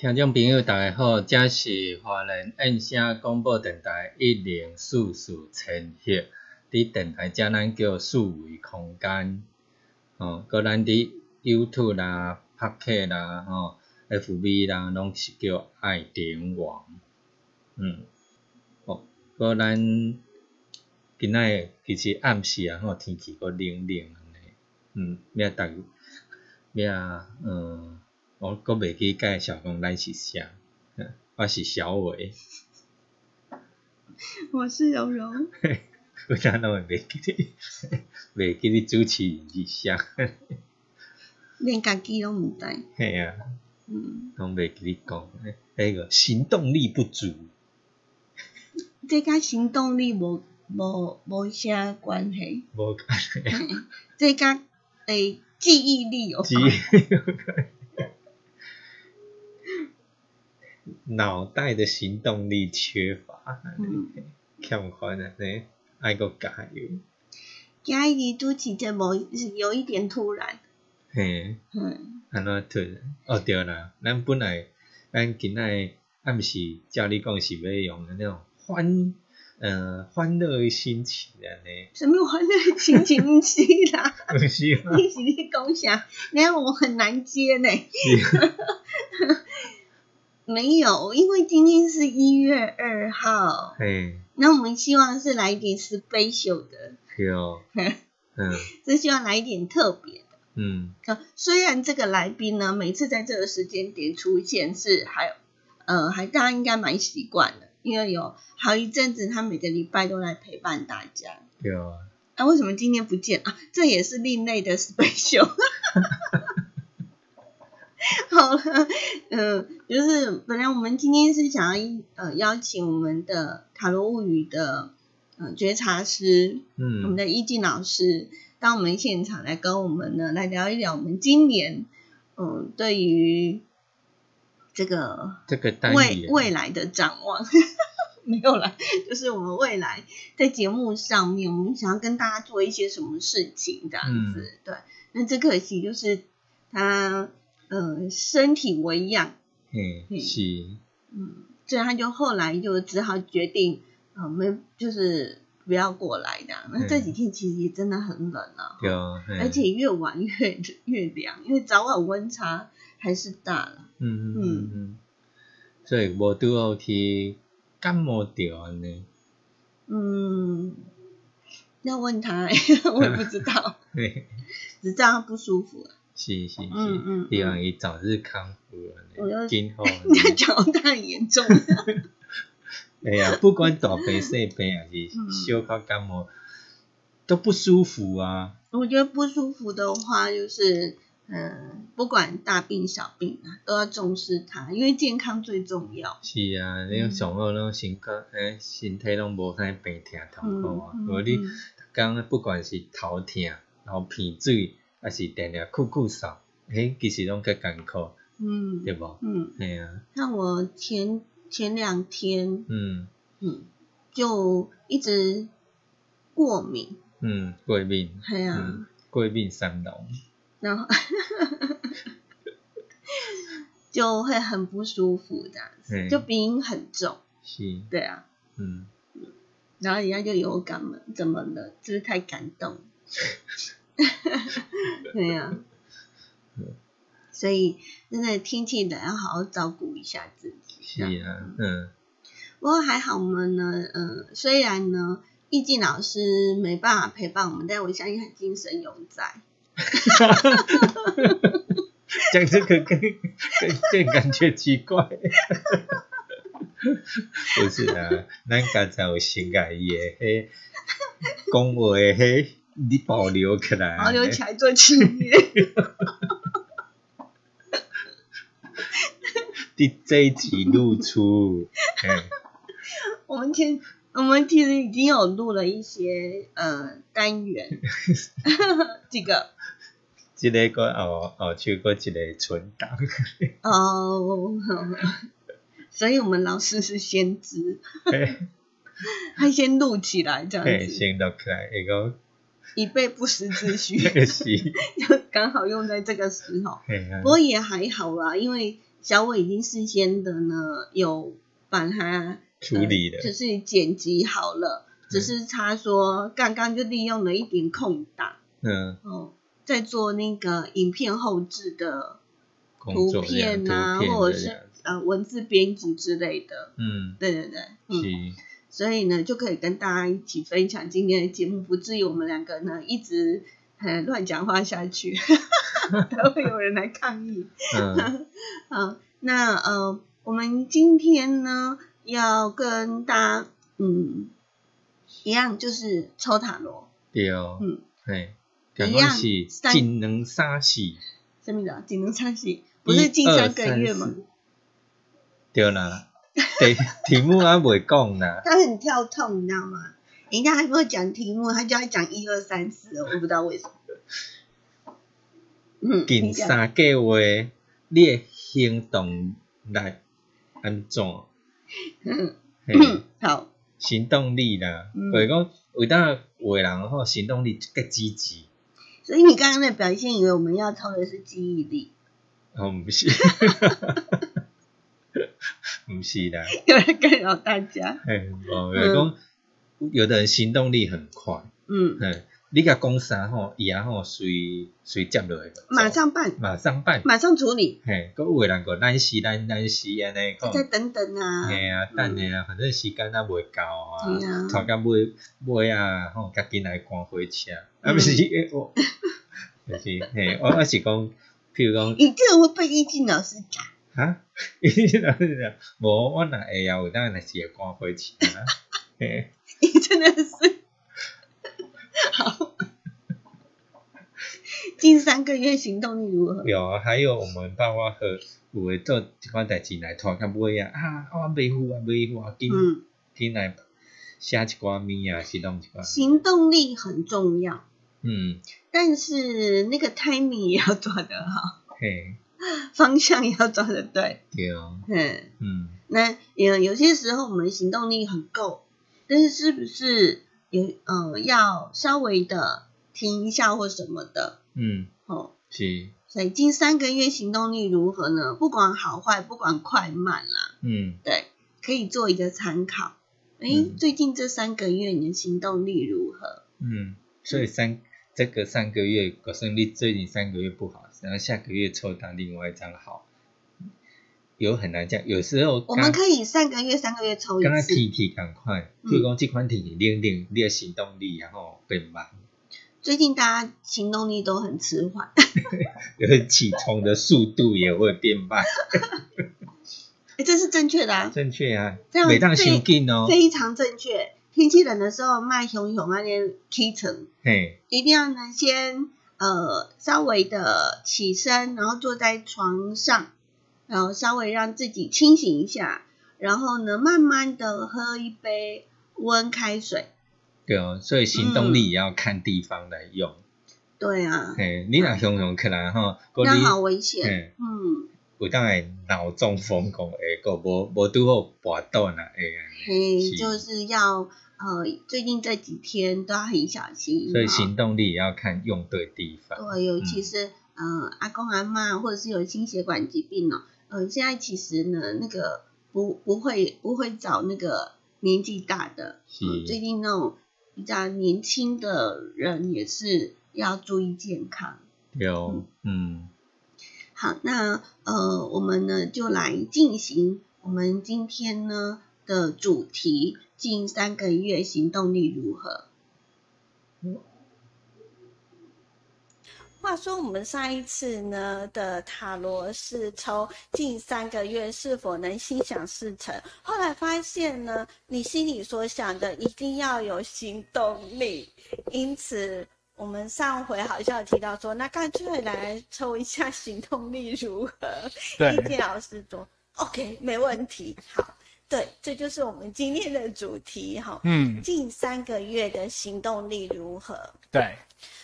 听众朋友，大家好，这是华人印声广播电台一零四四千赫，伫电台遮咱叫四维空间，吼，搁咱伫 YouTube 啦、拍客啦、吼、FB 啦，拢是叫爱点网，嗯，哦，搁咱今仔其实暗时啊，吼，天气搁冷冷安尼，嗯，要逐要嗯。我阁袂记介绍讲咱是啥，我是小伟，我是柔柔，我哪拢会袂记你，袂记你主持人是啥，连家己拢毋知。嘿啊，嗯，拢袂记你讲，迄个行动力不足，这甲行动力无无无啥关系，无关系，这甲诶记忆力有记忆力有关。脑袋的行动力缺乏，欠款的，呢，爱个加油。今日拄起这无是有一点突然。嘿，嗯，安怎突然？哦对啦，咱本来咱今仔暗时照你讲是要用那种欢，呃，欢乐的心情安尼。什么欢乐心情？毋是啦，毋是你是你讲啥？你看我很难接呢。没有，因为今天是一月二号。嘿，那我们希望是来一点 special 的。有。嗯。是希望来一点特别的。嗯。虽然这个来宾呢，每次在这个时间点出现是还，呃，还大家应该蛮习惯的，因为有好一阵子他每个礼拜都来陪伴大家。有啊。那为什么今天不见啊？这也是另类的 special。好了，嗯，就是本来我们今天是想要呃邀请我们的塔罗物语的呃觉察师，嗯，我们的易静老师到我们现场来跟我们呢来聊一聊我们今年嗯对于这个这个未未来的展望，没有了，就是我们未来在节目上面我们想要跟大家做一些什么事情这样子，对，那只可惜就是他。嗯，身体为恙，嗯，是，嗯，所以他就后来就只好决定，呃，没，就是不要过来的。那这几天其实也真的很冷啊，对，而且越晚越越凉，因为早晚温差还是大了。嗯嗯嗯，所以无拄好去感冒掉呢。嗯，要问他，我也不知道，只知道他不舒服。是是是，希望伊早日康复了。今后 你要讲太严重。哎呀，不管大病小病还是小考感冒，都不舒服啊。我觉得不舒服的话，就是嗯，不管大病小病啊，都要重视它，因为健康最重要。是啊，你上好拢身康，诶，身体拢无啥病痛痛苦啊。如果你刚不管是头痛，然后鼻水。还是定定酷酷扫，嘿，其实拢较艰苦，嗯，对无？嗯，系啊。像我前前两天，嗯。嗯，就一直过敏，嗯，过敏，系啊，过敏三龙，然后 就会很不舒服这样子，就鼻音很重，是，对啊，嗯，然后人家就有感了，怎么了？就是太感动。对呀，所以真的天气冷，要好好照顾一下自己。是啊，嗯。不过还好，我们呢，嗯，虽然呢，易静老师没办法陪伴我们，但我相信他精神永在。讲这个更更更感觉奇怪。不是啊，咱刚才有先改伊诶，迄讲话诶，你保留起来，保留起来做纪念。第这一集露出，我们其我们其实已经有录了一些呃单元，这个，这个个哦哦，去过一个存档。哦，所以我们老师是先知，他先录起来这样子，先录起来一个。以备不时之需，就 刚好用在这个时候。不过也还好啦，因为小伟已经事先的呢有把它处理了，就是剪辑好了，只是他说刚刚就利用了一点空档，嗯，哦，在做那个影片后置的图片啊，或者是呃文字编辑之类的，嗯，对对对，嗯，所以呢就可以跟大家一起分享今天的节目，不至于我们两个呢一直呃乱讲话下去。都会有人来抗议。嗯，好，那呃，我们今天呢要跟大家嗯一样，就是抽塔罗。对哦。嗯，对。一样是技能三喜。什么的？技能三喜，不是近三个月吗？对啦。题题目还未讲呢。他很跳痛，你知道吗？人家还没有讲题目，他就要讲一二三四，我不知道为什么。近三个月，你的行动力安怎？嗯，好，行动力啦，所以讲为当有诶人吼行动力更积极。所以你刚刚的表现，以为我们要抽的是记忆力？哦，不是，不是啦，有人干扰大家。嘿，哦，讲有的人行动力很快，嗯，嘿。你甲讲啥吼，伊啊吼随随接落去，马上办，马上办，马上处理。嘿，佮有人个咱时咱咱时安尼讲，再等等啊。嘿啊，等下啊，反正时间啊袂够啊。拖到尾尾啊，吼，赶紧来赶火车。啊，不是，我，就是嘿，我我是讲，譬如讲，你这个会被易静老师讲。哈？易静老师讲，无我若会啊，有当若是会赶回去啊。嘿，你真的是。好，近三个月行动力如何？有，还有我们包括和有会做一款代志来拖较尾啊，啊，我未付啊，未付啊，紧紧来写一寡物啊，行动一寡。行动力很重要，嗯，但是那个 timing 也要抓得好，嘿，方向也要抓的对，对哦，嗯。嗯，那有有些时候我们行动力很够，但是是不是？有呃，要稍微的停一下或什么的，嗯，哦，是，所以近三个月行动力如何呢？不管好坏，不管快慢啦，嗯，对，可以做一个参考。哎，最近这三个月你的行动力如何？嗯，所以三这个三个月可胜率最近三个月不好，然后下个月抽到另外一张好。有很难讲，有时候我们可以三个月、三个月抽一次。刚刚提提赶快，譬如讲这款体练练练行动力，然后变慢。最近大家行动力都很迟缓，有起床的速度也会变慢。哎，这是正确的啊，正确啊，这样每当心劲哦，非常正确。天气冷的时候，迈熊熊那边起床，嘿，一定要呢先呃稍微的起身，然后坐在床上。然后稍微让自己清醒一下，然后呢，慢慢的喝一杯温开水。对哦，所以行动力也要看地方来用。对啊。嘿，你若熊熊起来哈，那好危险。嗯。有当会脑中风讲会个无无拄好跋倒啦，哎。嘿，就是要呃，最近这几天都要很小心。所以行动力也要看用对地方。对，尤其是嗯，阿公阿妈或者是有心血管疾病哦。嗯，现在其实呢，那个不不会不会找那个年纪大的，最近那种比较年轻的人也是要注意健康。有，嗯。好，那呃，我们呢就来进行我们今天呢的主题：近三个月行动力如何？话说，我们上一次呢的塔罗是抽近三个月是否能心想事成，后来发现呢，你心里所想的一定要有行动力，因此我们上回好像有提到说，那干脆来抽一下行动力如何？对，易建老师说 OK，没问题。好，对，这就是我们今天的主题哈。嗯，近三个月的行动力如何？对，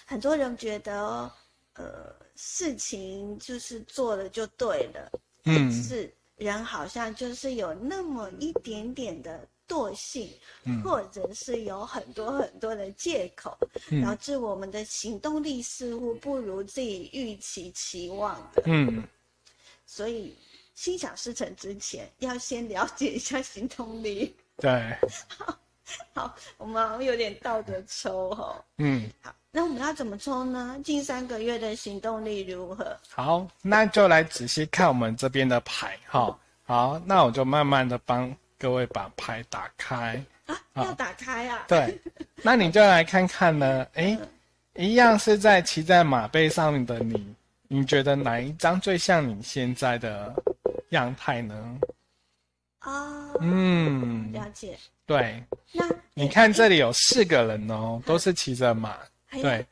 很多人觉得。呃，事情就是做了就对了，嗯，是人好像就是有那么一点点的惰性，或者是有很多很多的借口，导致我们的行动力似乎不如自己预期期望的，嗯，所以心想事成之前，要先了解一下行动力。对。好，我们有点倒着抽哈。嗯。好，那我们要怎么抽呢？近三个月的行动力如何？好，那就来仔细看我们这边的牌哈。好，那我就慢慢的帮各位把牌打开。啊，要打开啊？对。那你就来看看呢，哎。一样是在骑在马背上面的你，你觉得哪一张最像你现在的样态呢？啊，嗯，了解。对，那你看这里有四个人哦，都是骑着马，对。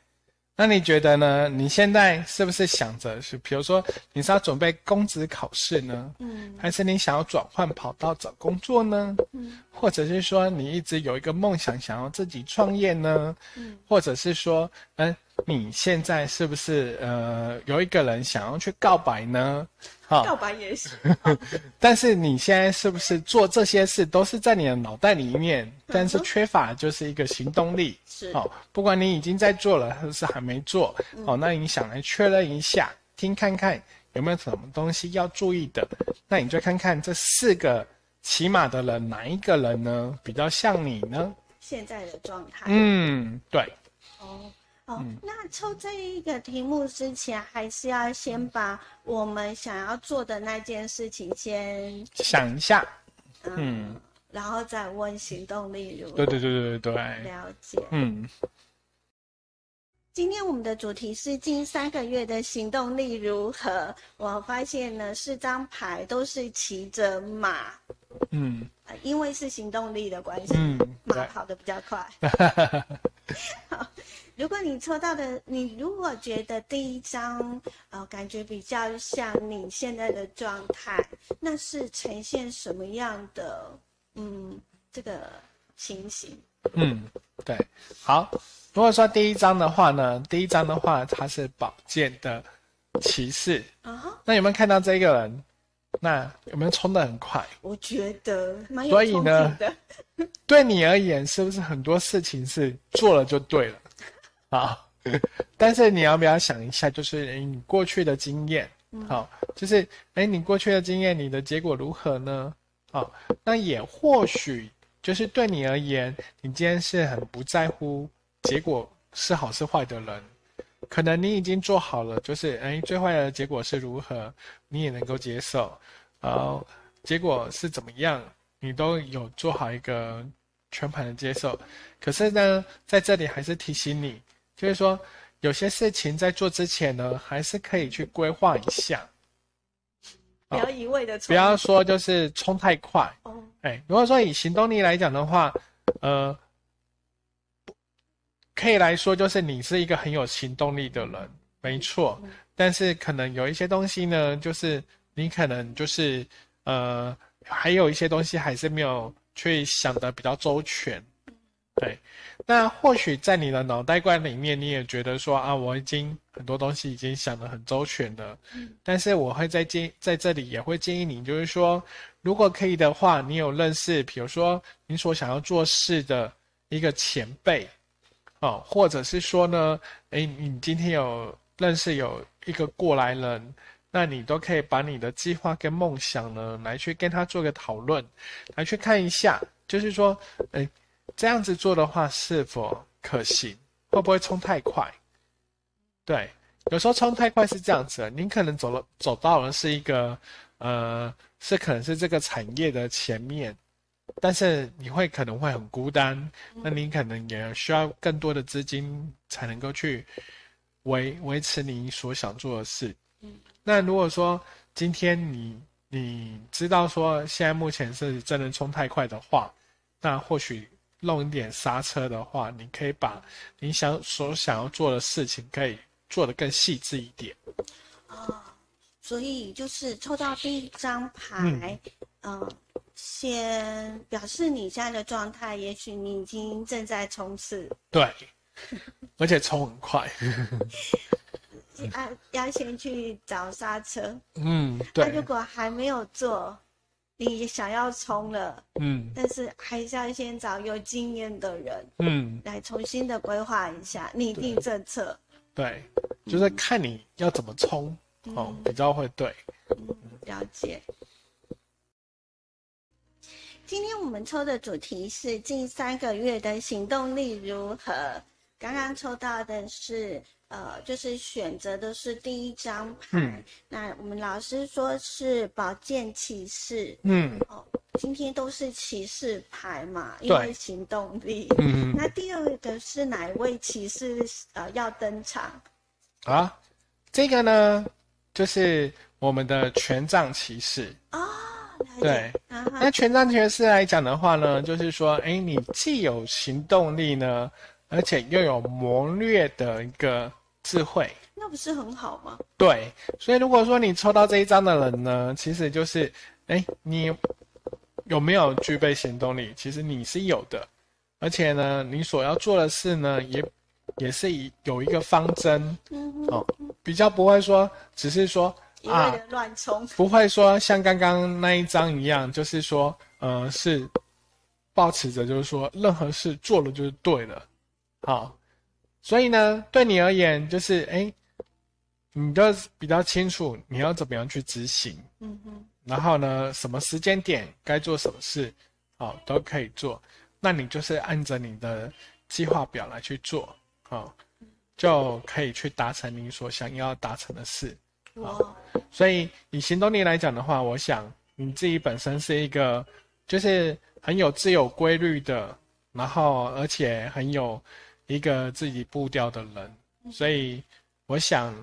那你觉得呢？你现在是不是想着是，比如说你是要准备公职考试呢？嗯，还是你想要转换跑道找工作呢？嗯，或者是说你一直有一个梦想，想要自己创业呢？嗯，或者是说，嗯。你现在是不是呃有一个人想要去告白呢？好，告白也行。但是你现在是不是做这些事都是在你的脑袋里面，但是缺乏就是一个行动力？是。哦，不管你已经在做了还是还没做，哦，那你想来确认一下，听看看有没有什么东西要注意的？那你就看看这四个骑马的人哪一个人呢比较像你呢？现在的状态。嗯，对。哦。哦，那抽这一个题目之前，还是要先把我们想要做的那件事情先想一下，嗯，然后再问行动力如何。对对对对对对，了解。嗯，今天我们的主题是近三个月的行动力如何？我发现呢，四张牌都是骑着马，嗯，因为是行动力的关系，嗯，马跑得比较快。好。如果你抽到的，你如果觉得第一张，呃，感觉比较像你现在的状态，那是呈现什么样的，嗯，这个情形？嗯，对，好。如果说第一张的话呢，第一张的话，它是宝剑的骑士。啊哈。那有没有看到这个人？那有没有冲的很快？我觉得蛮有冲劲的。对你而言，是不是很多事情是做了就对了？啊，但是你要不要想一下，就是你过去的经验，好，就是哎，你过去的经验，你的结果如何呢？好，那也或许就是对你而言，你今天是很不在乎结果是好是坏的人，可能你已经做好了，就是哎，最坏的结果是如何，你也能够接受，然后结果是怎么样，你都有做好一个全盘的接受。可是呢，在这里还是提醒你。就是说，有些事情在做之前呢，还是可以去规划一下，不要一味的不要说就是冲太快。哦，哎，如果说以行动力来讲的话，呃，可以来说就是你是一个很有行动力的人，没错。但是可能有一些东西呢，就是你可能就是呃，还有一些东西还是没有去想的比较周全。对，那或许在你的脑袋瓜里面，你也觉得说啊，我已经很多东西已经想得很周全了。嗯，但是我会在建在这里也会建议你，就是说，如果可以的话，你有认识，比如说你所想要做事的一个前辈，哦，或者是说呢，诶，你今天有认识有一个过来人，那你都可以把你的计划跟梦想呢，来去跟他做个讨论，来去看一下，就是说，哎。这样子做的话是否可行？会不会冲太快？对，有时候冲太快是这样子的，您可能走了走到了是一个，呃，是可能是这个产业的前面，但是你会可能会很孤单，那你可能也需要更多的资金才能够去维维持你所想做的事。那如果说今天你你知道说现在目前是真的冲太快的话，那或许。弄一点刹车的话，你可以把你想所想要做的事情，可以做得更细致一点。啊，所以就是抽到第一张牌，嗯，先表示你现在的状态，也许你已经正在冲刺。对，而且冲很快。要要先去找刹车。嗯，对。那如果还没有做。你想要冲了嗯。但是还是要先找有经验的人嗯。来重新的规划一下拟定政策。对就是看你要怎么冲哦比较会对了解。今天我们抽的主题是近三个月的行动力如何？刚刚抽到的是，呃，就是选择的是第一张牌。嗯。那我们老师说是宝剑骑士。嗯。哦，今天都是骑士牌嘛，因为行动力。嗯。那第二个是哪一位骑士呃要登场？啊，这个呢，就是我们的权杖骑士。啊。对，那权杖骑士来讲的话呢，就是说，哎，你既有行动力呢，而且又有谋略的一个智慧，那不是很好吗？对，所以如果说你抽到这一张的人呢，其实就是，哎，你有没有具备行动力？其实你是有的，而且呢，你所要做的事呢，也也是以有一个方针，哦，比较不会说，只是说。啊，乱冲不会说像刚刚那一张一样，就是说，呃，是保持着，就是说，任何事做了就是对了，好，所以呢，对你而言，就是哎，你都比较清楚你要怎么样去执行，嗯哼，然后呢，什么时间点该做什么事，好，都可以做，那你就是按着你的计划表来去做，好，就可以去达成你所想要达成的事。哦，所以以行动力来讲的话，我想你自己本身是一个，就是很有自有规律的，然后而且很有一个自己步调的人，所以我想，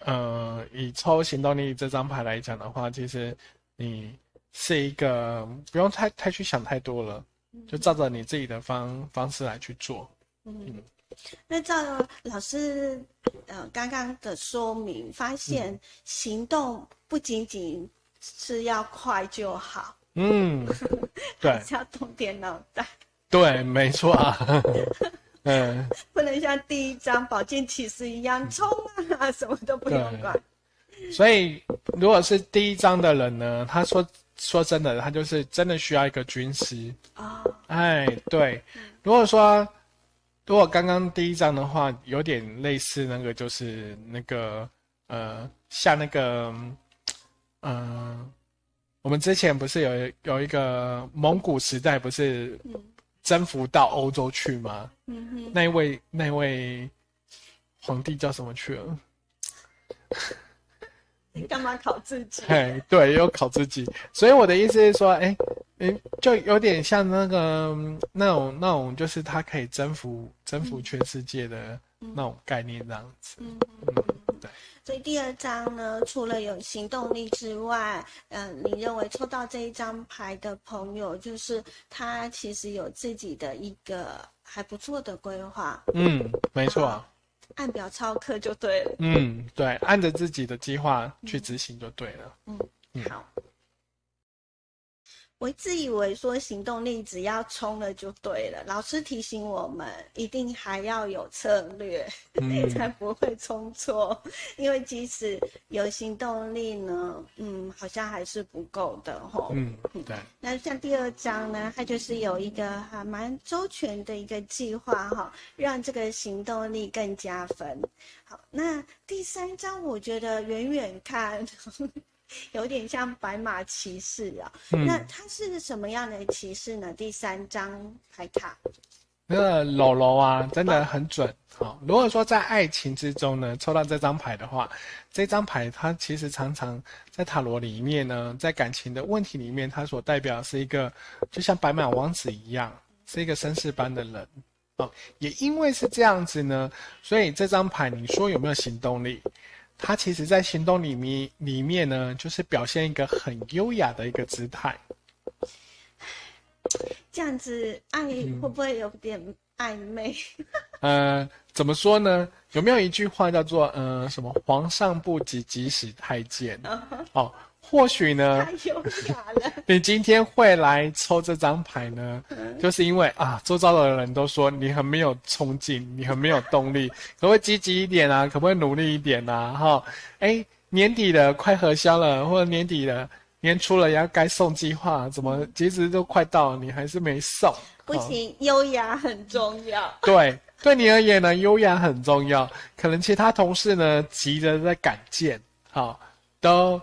呃，以抽行动力这张牌来讲的话，其实你是一个不用太太去想太多了，就照着你自己的方方式来去做，嗯。那照老师呃刚刚的说明，发现行动不仅仅是要快就好，嗯，对，要动点脑袋，对，没错。啊，嗯，不能像第一张宝剑骑士一样冲啊，什么都不用管。所以如果是第一章的人呢，他说说真的，他就是真的需要一个军师。啊，哎，对，如果说。如果刚刚第一章的话，有点类似那个，就是那个呃，像那个，嗯，我们之前不是有有一个蒙古时代，不是征服到欧洲去吗？嗯哼，那位那一位皇帝叫什么去了？你 干嘛考自己？哎，对，又考自己。所以我的意思是说，哎。诶，就有点像那个那种那种，就是他可以征服征服全世界的那种概念这样子。嗯嗯，对。所以第二张呢，除了有行动力之外，嗯，你认为抽到这一张牌的朋友，就是他其实有自己的一个还不错的规划。嗯，没错。按表操课就对了。嗯，对，按着自己的计划去执行就对了。嗯，好。我自以为说行动力只要冲了就对了，老师提醒我们一定还要有策略，才不会冲错。因为即使有行动力呢，嗯，好像还是不够的吼。嗯，对。那像第二章呢，它就是有一个还蛮周全的一个计划哈，让这个行动力更加分。好，那第三章我觉得远远看。有点像白马骑士啊，那他是什么样的骑士呢？第三张牌卡，那个柔柔啊，真的很准。好，如果说在爱情之中呢，抽到这张牌的话，这张牌它其实常常在塔罗里面呢，在感情的问题里面，它所代表是一个就像白马王子一样，是一个绅士般的人。哦，也因为是这样子呢，所以这张牌你说有没有行动力？他其实，在行动里面里面呢，就是表现一个很优雅的一个姿态。这样子爱会不会有点暧昧？呃，怎么说呢？有没有一句话叫做“呃，什么皇上不急急死太监”？哦。或许呢，你今天会来抽这张牌呢，就是因为啊，周遭的人都说你很没有冲劲，你很没有动力，可不可以积极一点啊？可不可以努力一点啊？哈，哎，年底了，快核销了，或者年底了，年初了，要该送计划，怎么截止都快到了，你还是没送？不行，优雅很重要。对，对你而言呢，优雅很重要。可能其他同事呢，急着在赶件，好，都。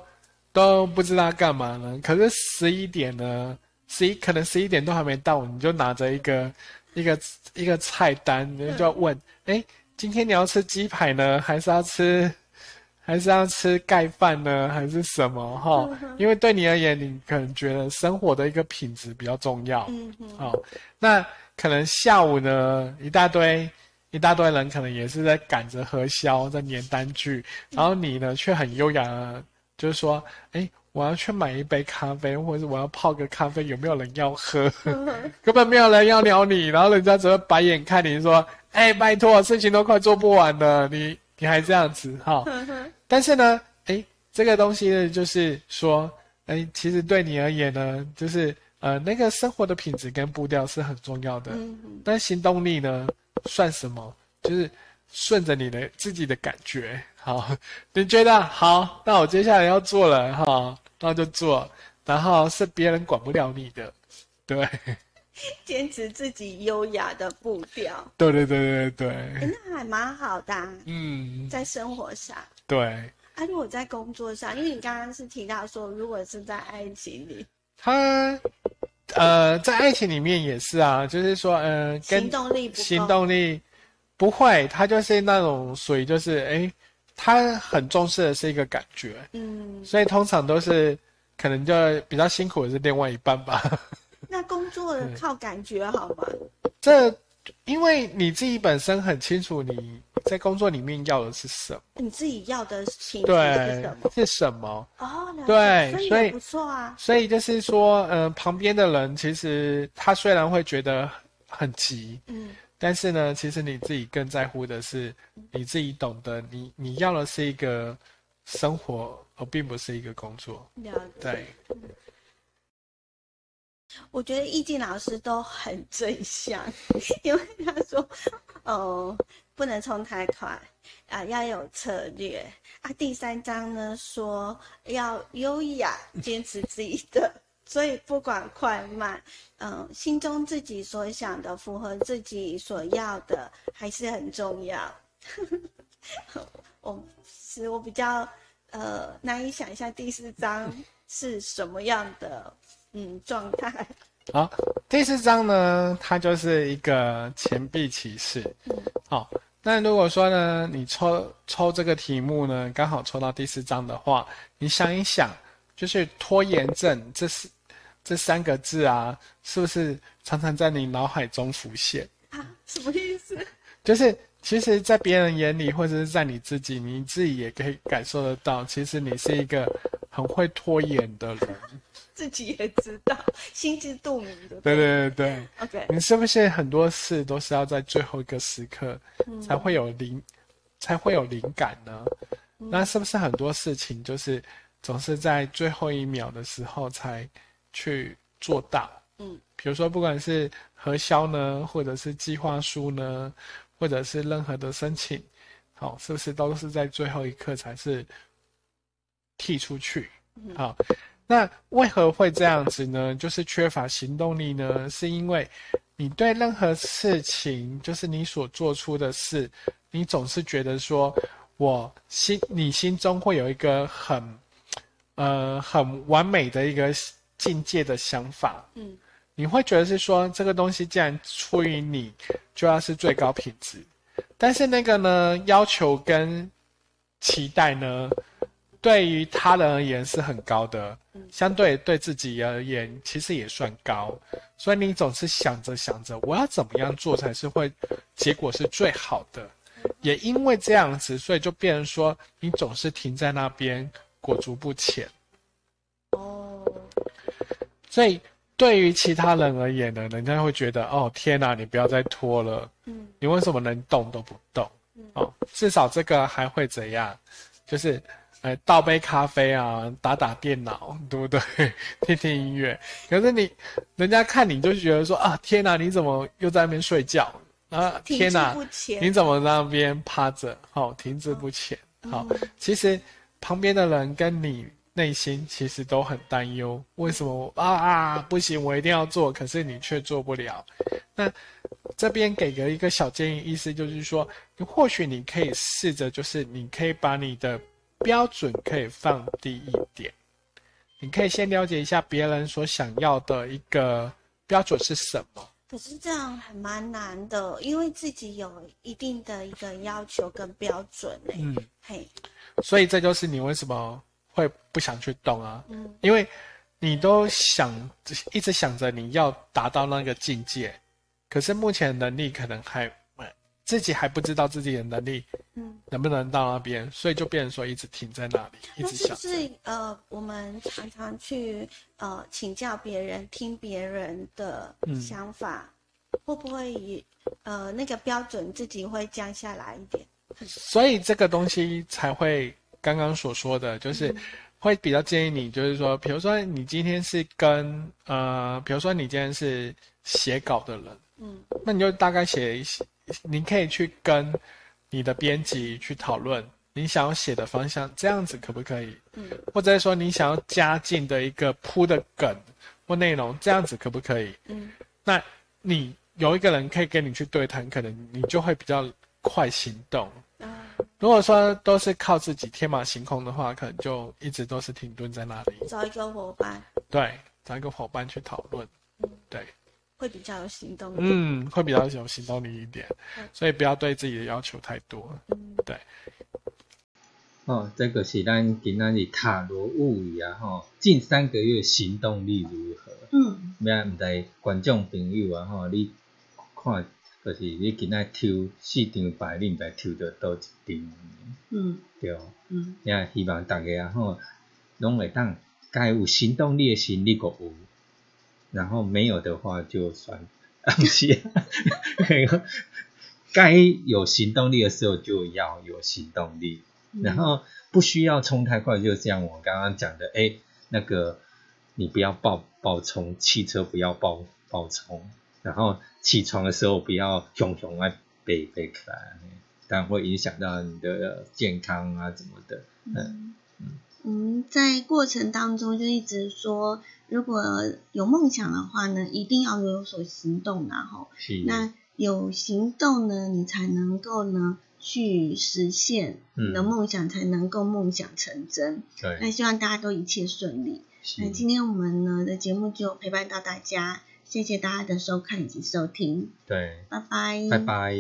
都不知道干嘛呢？可是十一点呢，十一可能十一点都还没到，你就拿着一个一个一个菜单，你就要问：哎，今天你要吃鸡排呢，还是要吃，还是要吃盖饭呢，还是什么？哈，因为对你而言，你可能觉得生活的一个品质比较重要。嗯嗯。好，那可能下午呢，一大堆一大堆人可能也是在赶着核销，在粘单据，然后你呢却很优雅，就是说：哎。我要去买一杯咖啡，或者是我要泡个咖啡，有没有人要喝？根本没有人要鸟你，然后人家只会白眼看你说：“哎，拜托，事情都快做不完了，你你还这样子哈？” 但是呢，哎，这个东西呢，就是说，哎，其实对你而言呢，就是呃，那个生活的品质跟步调是很重要的。但行动力呢，算什么？就是顺着你的自己的感觉。好，你觉得好？那我接下来要做了哈。那就做，然后是别人管不了你的，对。坚持自己优雅的步调。对对对对对。那还蛮好的。嗯。在生活上。对。啊，如果在工作上，因为你刚刚是提到说，如果是在爱情里，他，呃，在爱情里面也是啊，就是说，嗯，行动力不行动力不会，他就是那种属于就是，哎。他很重视的是一个感觉，嗯，所以通常都是可能就比较辛苦的是另外一半吧。那工作靠感觉好吗？这因为你自己本身很清楚你在工作里面要的是什么，你自己要的情绪是什么？是什么？哦，对，所以不错啊。所以就是说，嗯，旁边的人其实他虽然会觉得很急，嗯。但是呢，其实你自己更在乎的是，你自己懂得，你你要的是一个生活，而并不是一个工作。对。我觉得易静老师都很正向，因为他说，哦，不能冲太快啊，要有策略啊。第三章呢说要优雅，坚持自己的。所以不管快慢，嗯，心中自己所想的，符合自己所要的，还是很重要。我是我比较呃难以想象第四章是什么样的嗯状态。好，第四章呢，它就是一个钱币骑士。好，那如果说呢，你抽抽这个题目呢，刚好抽到第四章的话，你想一想，就是拖延症，这是。这三个字啊，是不是常常在你脑海中浮现啊？什么意思？就是其实，在别人眼里，或者是在你自己，你自己也可以感受得到，其实你是一个很会拖延的人。自己也知道，心知肚明的。对对对对。OK。你是不是很多事都是要在最后一个时刻才会有灵，才会有灵感呢？那是不是很多事情就是总是在最后一秒的时候才？去做到，嗯，比如说不管是核销呢，或者是计划书呢，或者是任何的申请，好，是不是都是在最后一刻才是踢出去？好，那为何会这样子呢？就是缺乏行动力呢？是因为你对任何事情，就是你所做出的事，你总是觉得说，我心你心中会有一个很，呃，很完美的一个。境界的想法，嗯，你会觉得是说这个东西既然出于你，就要是最高品质，但是那个呢要求跟期待呢，对于他人而言是很高的，相对对自己而言其实也算高，所以你总是想着想着我要怎么样做才是会结果是最好的，也因为这样子，所以就变成说你总是停在那边裹足不前。所以，对于其他人而言呢，人家会觉得，哦，天哪，你不要再拖了，嗯，你为什么能动都不动？哦，至少这个还会怎样？就是，呃，倒杯咖啡啊，打打电脑，对不对？听听音乐。可是你，人家看你就觉得说，啊，天哪，你怎么又在那边睡觉？啊，天哪，你怎么在那边趴着？好，停滞不前。好，其实旁边的人跟你。内心其实都很担忧，为什么啊啊不行，我一定要做，可是你却做不了。那这边给个一个小建议，意思就是说，你或许你可以试着，就是你可以把你的标准可以放低一点，你可以先了解一下别人所想要的一个标准是什么。可是这样还蛮难的，因为自己有一定的一个要求跟标准嗯，嘿，所以这就是你为什么会不想去动啊？嗯，因为你都想一直想着你要达到那个境界，可是目前能力可能还自己还不知道自己的能力，嗯，能不能到那边，所以就变成说一直停在那里，一直想。是呃，我们常常去呃请教别人，听别人的想法，会不会呃那个标准自己会降下来一点？所以这个东西才会刚刚所说的就是会比较建议你，就是说，比如说你今天是跟呃，比如说你今天是写稿的人，嗯，那你就大概写一些。你可以去跟你的编辑去讨论你想要写的方向，这样子可不可以？嗯，或者说你想要加进的一个铺的梗或内容，这样子可不可以？嗯，那你有一个人可以跟你去对谈，可能你就会比较快行动。如果说都是靠自己天马行空的话，可能就一直都是停顿在那里。找一个伙伴。对，找一个伙伴去讨论。嗯，对。会比较有行动力，嗯，会比较有行动力一点，所以不要对自己的要求太多，嗯，对。哦，这个是咱今仔日塔罗物语啊，吼，近三个月行动力如何？嗯，咩毋知观众朋友啊，吼，你看，就是你今仔抽四张牌，你毋知抽到倒一张？嗯，对，嗯，也希望大家啊，吼，拢会当该有行动力的心，你个有。然后没有的话就算。啊不是，该有行动力的时候就要有行动力，然后不需要冲太快，就像我刚刚讲的，哎，那个你不要爆爆冲，汽车不要爆爆冲，然后起床的时候不要熊熊啊背背起来，但会影响到你的健康啊怎么的，嗯。嗯。嗯，在过程当中就一直说。如果有梦想的话呢，一定要有所行动，然后，那有行动呢，你才能够呢去实现你的梦想，才能够梦想成真。对，那希望大家都一切顺利。那今天我们呢的节目就陪伴到大家，谢谢大家的收看以及收听。对，拜拜，拜拜。